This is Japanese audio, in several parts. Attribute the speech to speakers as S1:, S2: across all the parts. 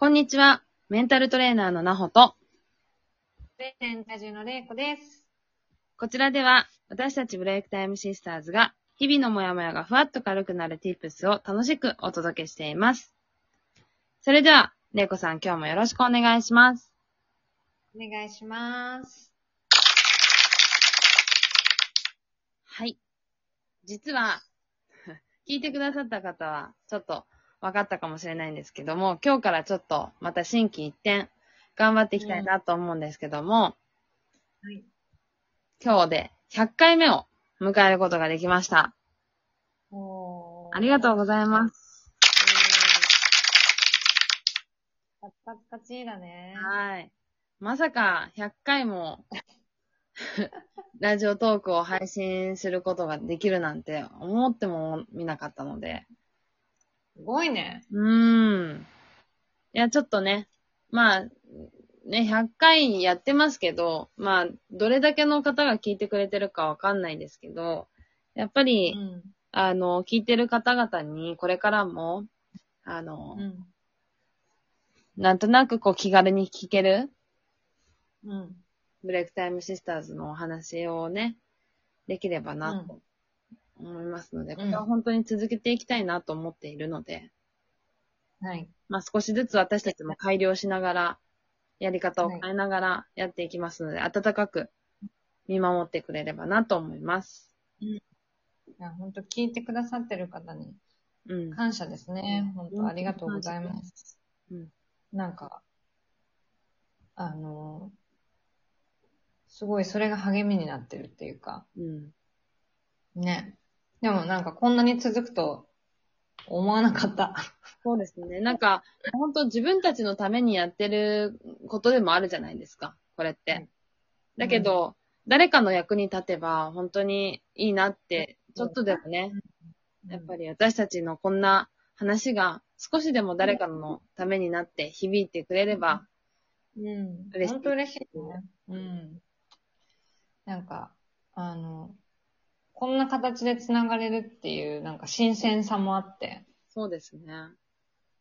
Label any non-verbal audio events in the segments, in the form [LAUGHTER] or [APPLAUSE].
S1: こんにちは。メンタルトレーナーのなほと、
S2: レーン多重のれいこです。
S1: こちらでは私たちブレイクタイムシスターズが日々のモヤモヤがふわっと軽くなる tips を楽しくお届けしています。それでは、れいこさん今日もよろしくお願いします。
S2: お願いします。
S1: はい。実は、[LAUGHS] 聞いてくださった方はちょっと分かったかもしれないんですけども、今日からちょっとまた新規一点頑張っていきたいなと思うんですけども、
S2: はい。
S1: 今日で100回目を迎えることができました。
S2: お
S1: ありがとうございます。
S2: す。パチパチパチだね。
S1: はい。まさか100回もラジオトークを配信することができるなんて思ってもみなかったので。
S2: すごいね。
S1: うーん。いや、ちょっとね、まあ、ね、100回やってますけど、まあ、どれだけの方が聞いてくれてるかわかんないですけど、やっぱり、
S2: ん。
S1: あの、聞いてる方々にこれからも、あの、
S2: うん。
S1: なんとなくこう気軽に聞ける
S2: うん。
S1: ブレイクタイムシスターズのお話をね、できればなと思いますので、これは本当に続けていきたいなと思っているので、
S2: はい。
S1: まあ少しずつ私たちも改良しながら、やり方を変えながらやっていきますので、温かく見守ってくれればなと思います。
S2: いや、本当聞いてくださってる方に
S1: うん。
S2: 感謝ですね。本当ありがとうございます。
S1: うん。
S2: なんか、あの、すごいそれが励みになってるっていうか、
S1: うん。
S2: ね。でもなんかこんなに続くと思わなかった。
S1: そうですね。なんか、本当自分たちのためにやってることでもあるじゃないですか、これって。
S2: はい
S1: だけど、誰かの役に立てば本当にいいなって、ちょっとでもね、やっぱ
S2: り。
S1: り私たちのこんな話が少しでも誰かのためになって響いてくれれば、
S2: うん。
S1: 嬉しい
S2: 本当嬉しいね。うん。なんか、あの、こんな形で繋がれるっていう、なんか新鮮さもあって、
S1: そうですね。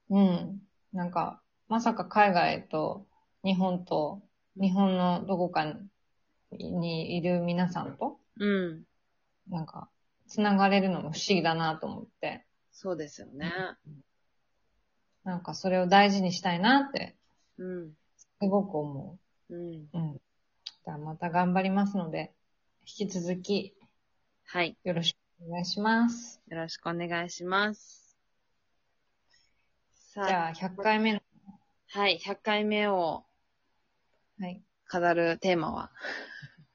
S2: うん。なんか、まさか海外と日本と、日本のどこかにいる皆さんと、
S1: うん。
S2: なんか、繋がれるのも不思議だなと思って、
S1: そうですよね。
S2: なんかそれを大事にしたいなって、
S1: うん。
S2: すごく思
S1: うん。
S2: う。うん。じゃあまた頑張りますので、引き続き
S1: はい。
S2: よろしくお願いします。
S1: よろしくお願いします。さ
S2: じゃあ、100回目の、
S1: はい。100回目を
S2: はい。
S1: 飾るテーマは。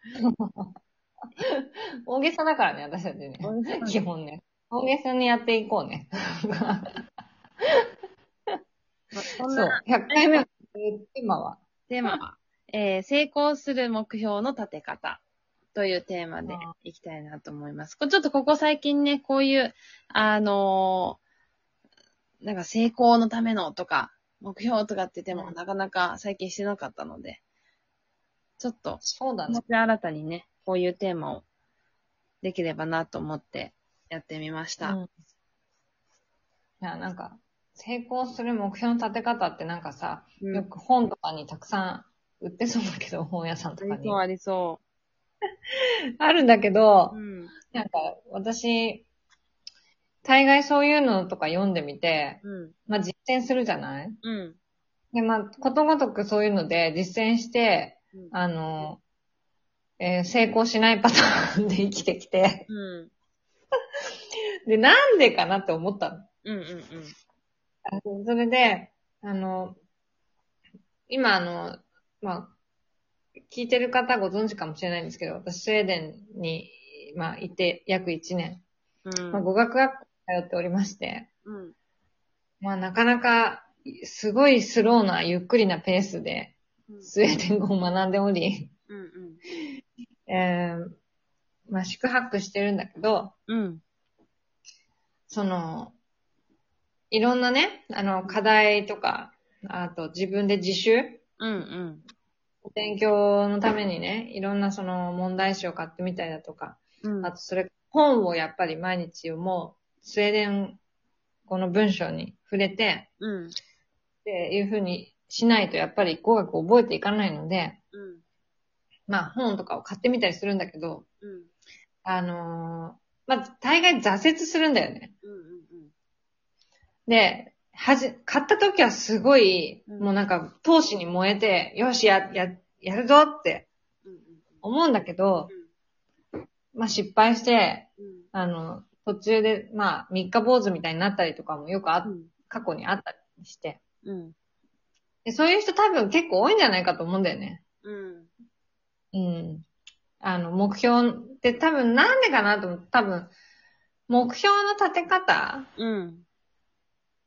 S1: [LAUGHS]
S2: 大げさだからね、私たちね。基本ね。大げさにやっていこうね。[LAUGHS]
S1: そ
S2: そう。100回目のテーマは。
S1: テーマは、えー成功する目標の立て方というテーマでいきたいなと思います。ちょっとここ最近ね、こういう、あのーなんか成功のためのとか、目標とかって言っても
S2: うん
S1: なかなか最近してなかったので、ちょっと、
S2: そうだね
S1: 新たにね、こういうテーマをできればなと思ってやってみました。
S2: うん。いや、なんか、成功する目標の立て方ってなんかさ、
S1: うん
S2: よく本とかにたくさん売ってそうだけど、本屋さんとかに。
S1: ありそう、ありそ [LAUGHS]
S2: あるんだけど
S1: う。、ん。
S2: なんか、私、大概そういうのとか読んでみて、
S1: うん。
S2: まあ実践するじゃない？
S1: うん。
S2: で、まあ、ことごとくそういうので実践して、
S1: うん
S2: あの、えー成功しないパターンで生きてきて、
S1: うん。
S2: で、なんでかなって思ったの。
S1: うん。うん。
S2: あのそれで、あの、今あの、まあ、聞いてる方ご存知かもしれないんですけど、私スウェーデンに、まあ、いて約1年、
S1: うん。
S2: まあ、語学学校に通っておりまして、
S1: うん。
S2: まあ、なかなか、すごいスローな、ゆっくりなペースで、スウェーデン語を学んでおり、
S1: うん。うん。[LAUGHS]
S2: えー、まあ、宿泊してるんだけど、
S1: うん。
S2: その、いろんなね、あの、課題とか、あと自分で自習
S1: うん。うん。
S2: 勉強のためにね、いろんなその問題集を買ってみたりだとか、
S1: うん。
S2: あとそれ、本をやっぱり毎日読もう、スウェーデン語の文章に触れて、
S1: うん。
S2: っていうふうにしないと、やっぱり語学を覚えていかないので、
S1: うん。
S2: まあ本とかを買ってみたりするんだけど、
S1: うん。
S2: あのーまあ大概挫折するんだよね。
S1: うん。うん。
S2: で、はじ、買った時はすごい、
S1: うん
S2: もうなんか、闘志に燃えて、よし、や、や、やるぞって
S1: うん。
S2: 思うんだけど、まあ失敗して、
S1: うん。
S2: あの、途中で、まあ、三日坊主みたいになったりとかもよくあ。過去にあったりして。
S1: うん。
S2: でそういう人多分結構多いんじゃないかと思うんだよね。
S1: うん。
S2: うん。あの、目標って多分なんでかなと思って、多分、目標の立て方
S1: うん。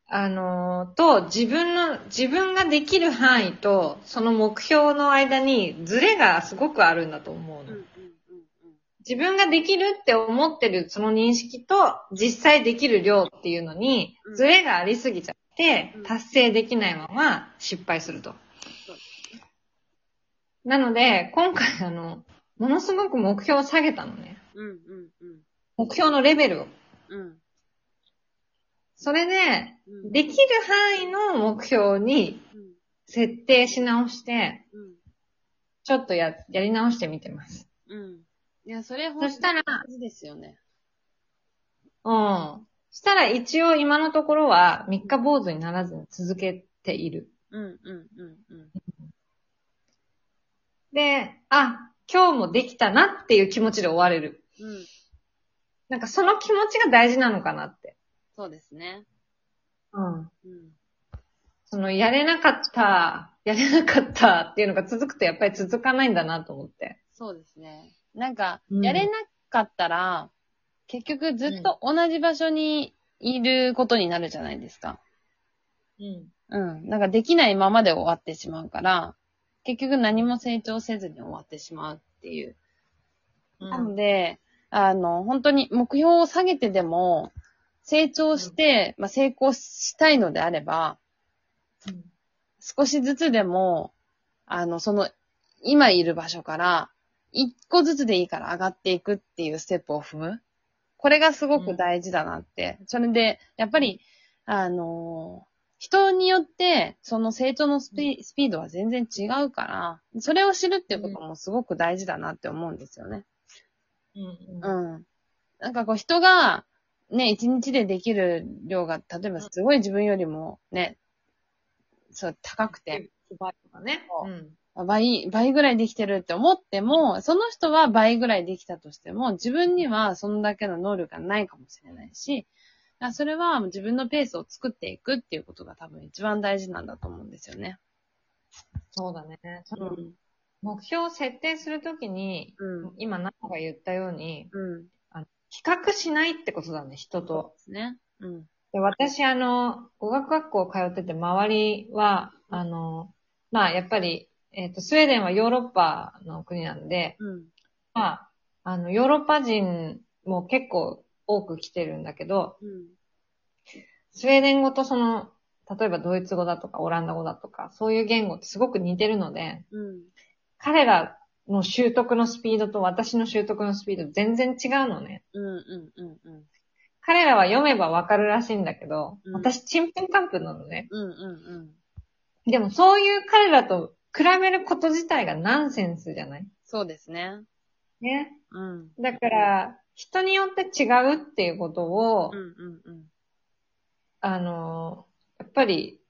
S2: あの、と、自分の、自分ができる範囲と、その目標の間にズレがすごくあるんだと思うの。
S1: うん。うん。
S2: 自分ができるって思ってるその認識と、実際できる量っていうのに
S1: う、ん
S2: ズレがありすぎちゃって
S1: うん、
S2: 達成できないまま失敗すると。なので、今回あの、ものすごく目標を下げたのね。
S1: うん。うん。
S2: 目標のレベルを。
S1: うん。
S2: それで、
S1: うん。
S2: できる範囲の目標に
S1: うん。
S2: 設定し直して、
S1: うん。
S2: ちょっとや、やり直してみてます。
S1: うん。いや、それほん
S2: そしたら、
S1: 大事ですよね。
S2: うん。したら一応今のところは三日坊主にならずに続けている。
S1: うん。うん。うん。うん。
S2: で、あ、今日もできたなっていう気持ちで終われる。
S1: うん。
S2: なんかその気持ちが大事なのかなって。
S1: そうですね。
S2: うん。
S1: うん。
S2: そのやれなかった、やれなかったっていうのが続くとやっぱり続かないんだなと思って。
S1: そうですね。なんか、
S2: うん
S1: やれなかったら、結局ずっと同じ場所にいることになるじゃないですか。
S2: うん。
S1: うん。なんかできないままで終わってしまうから、結局何も成長せずに終わってしまうっていう。なので、あの、本当に目標を下げてでも、成長して、まあ、成功したいのであれば、
S2: うん
S1: 少しずつでも、あの、その、今いる場所から、一個ずつでいいから上がっていくっていうステップを踏む。これがすごく大事だなって。それで、やっぱり、あの人によって、その成長のスピスピードは全然違うから、それを知るっていうこともすごく大事だなって思うんですよね。
S2: うん。うん。
S1: うん。なんかこう人が、ね、一日でできる量が、例えばすごい自分よりもね、そう、高くて、
S2: 倍とかね。
S1: そう
S2: うん。
S1: 倍、倍ぐらいできてるって思っても、その人は倍ぐらいできたとしても、自分にはそんだけの能力がないかもしれないし、それは自分のペースを作っていくっていうことが多分一番大事なんだと思うんですよね。
S2: そうだね。その
S1: うん。
S2: 目標を設定するときに、
S1: うん。
S2: 今、ナナが言ったように、
S1: うん。
S2: 比較しないってことだね、人
S1: そう
S2: と。
S1: ですね。うん。
S2: で私、あの、語学学校通ってて、周りは、あの、まあ、やっぱり、えっ、と、スウェーデンはヨーロッパの国なんで、
S1: うん。
S2: まあ、あの、ヨーロッパ人も結構多く来てるんだけど、
S1: うん。
S2: スウェーデン語とその、例えばドイツ語だとかオランダ語だとか、そういう言語ってすごく似てるので、
S1: うん。
S2: 彼らの習得のスピードと私の習得のスピード全然違うのね。
S1: うん。うん。うん。うん。
S2: 彼らは読めばわかるらしいんだけど、
S1: うん
S2: 私ちんぷんかんぷんなのね。
S1: うん。うん。
S2: でもそういう彼らと比べること自体がナンセンスじゃない？
S1: そうですね。
S2: ね。
S1: うん。
S2: だから、人によって違うっていうことを、
S1: うん。うん。うん。
S2: あの、やっぱり、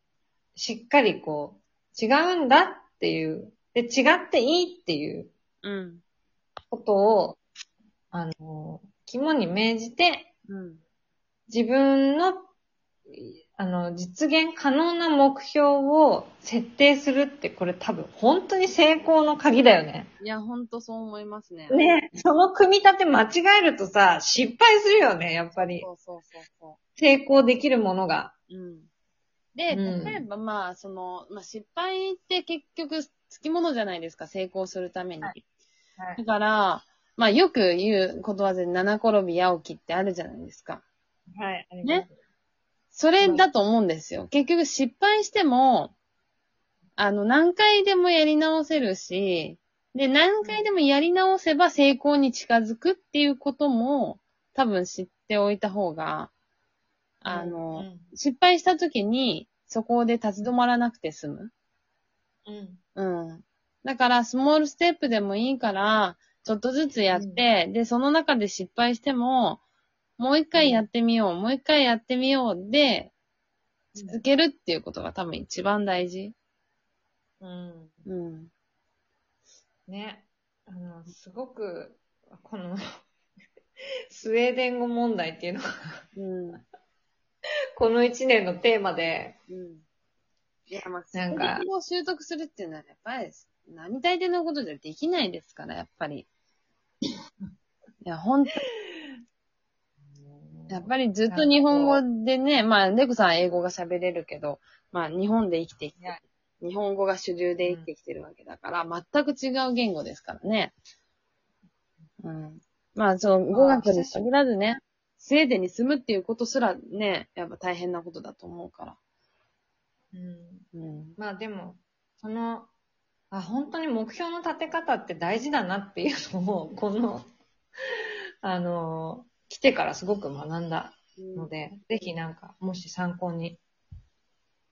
S2: しっかりこう、違うんだっていう、で、違っていいっていう
S1: うん。
S2: ことを、あの、肝に銘じて、
S1: うん。
S2: 自分の、あの、実現可能な目標を設定するって、これ多分本当に成功の鍵だよね。
S1: いや、ほんとそう思いますね。
S2: ね。その組み立て間違えるとさ、失敗するよね、やっぱり。
S1: そうそうそうそ
S2: 成功できるものが。
S1: う。うん。で、
S2: うん
S1: 例えばまあ、その、まあ失敗って結局、つきものじゃないですか、成功するために。
S2: はいはい
S1: だから、まあよく言うことわざで七転び八起きってあるじゃないですか。
S2: はい。
S1: ねそれだと思うんですよ。結局失敗しても、あの、何回でもやり直せるし、で、何回でもやり直せば成功に近づくっていうことも、多分知っておいた方が、あの、
S2: うん
S1: 失敗した時に、そこで立ち止まらなくて済む。
S2: うん。
S1: うん。だから、スモールステップでもいいから、ちょっとずつやって、で、その中で失敗しても、もう一回やってみよう、もう一回やってみようで、続けるっていうことが多分一番大事。
S2: うん。
S1: うん。
S2: ね。あの、すごく、この、スウェーデン語問題っていうのが、
S1: うん。[LAUGHS]
S2: この一年のテーマで、
S1: うん。いや、まあ、
S2: なんか
S1: を習得するっていうのは、やっぱり、並大抵のことじゃできないですから、やっぱり。[LAUGHS] いや、ほんと、やっぱりずっと日本語でね、まあ、ネコさんは英語が喋れるけど、まあ、日本で生きてきて日本語が主流で生きてきてるわけだから、全く違う言語ですからね。うん。まあ、その、語学に限らずね、スウェーデンに住むっていうことすらね、やっぱ大変なことだと思うから。
S2: うん。
S1: うん。
S2: まあでも、その、あ、本当に目標の立て方って大事だなっていうのを、[LAUGHS] この、あの、来てからすごく学んだので、ぜひなんか、もし参考に、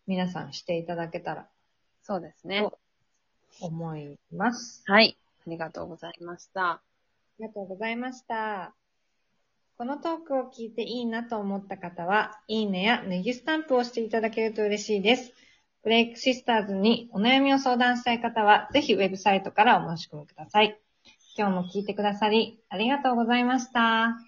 S2: 皆さんしていただけたら
S1: そうですね。
S2: と思います。
S1: はい。ありがとうございました。
S2: ありがとうございました。このトークを聞いていいなと思った方は、いいねやネギスタンプをしていただけると嬉しいです。ブレイクシスターズにお悩みを相談したい方は、ぜひウェブサイトからお申し込みください。今日も聞いてくださり、ありがとうございました。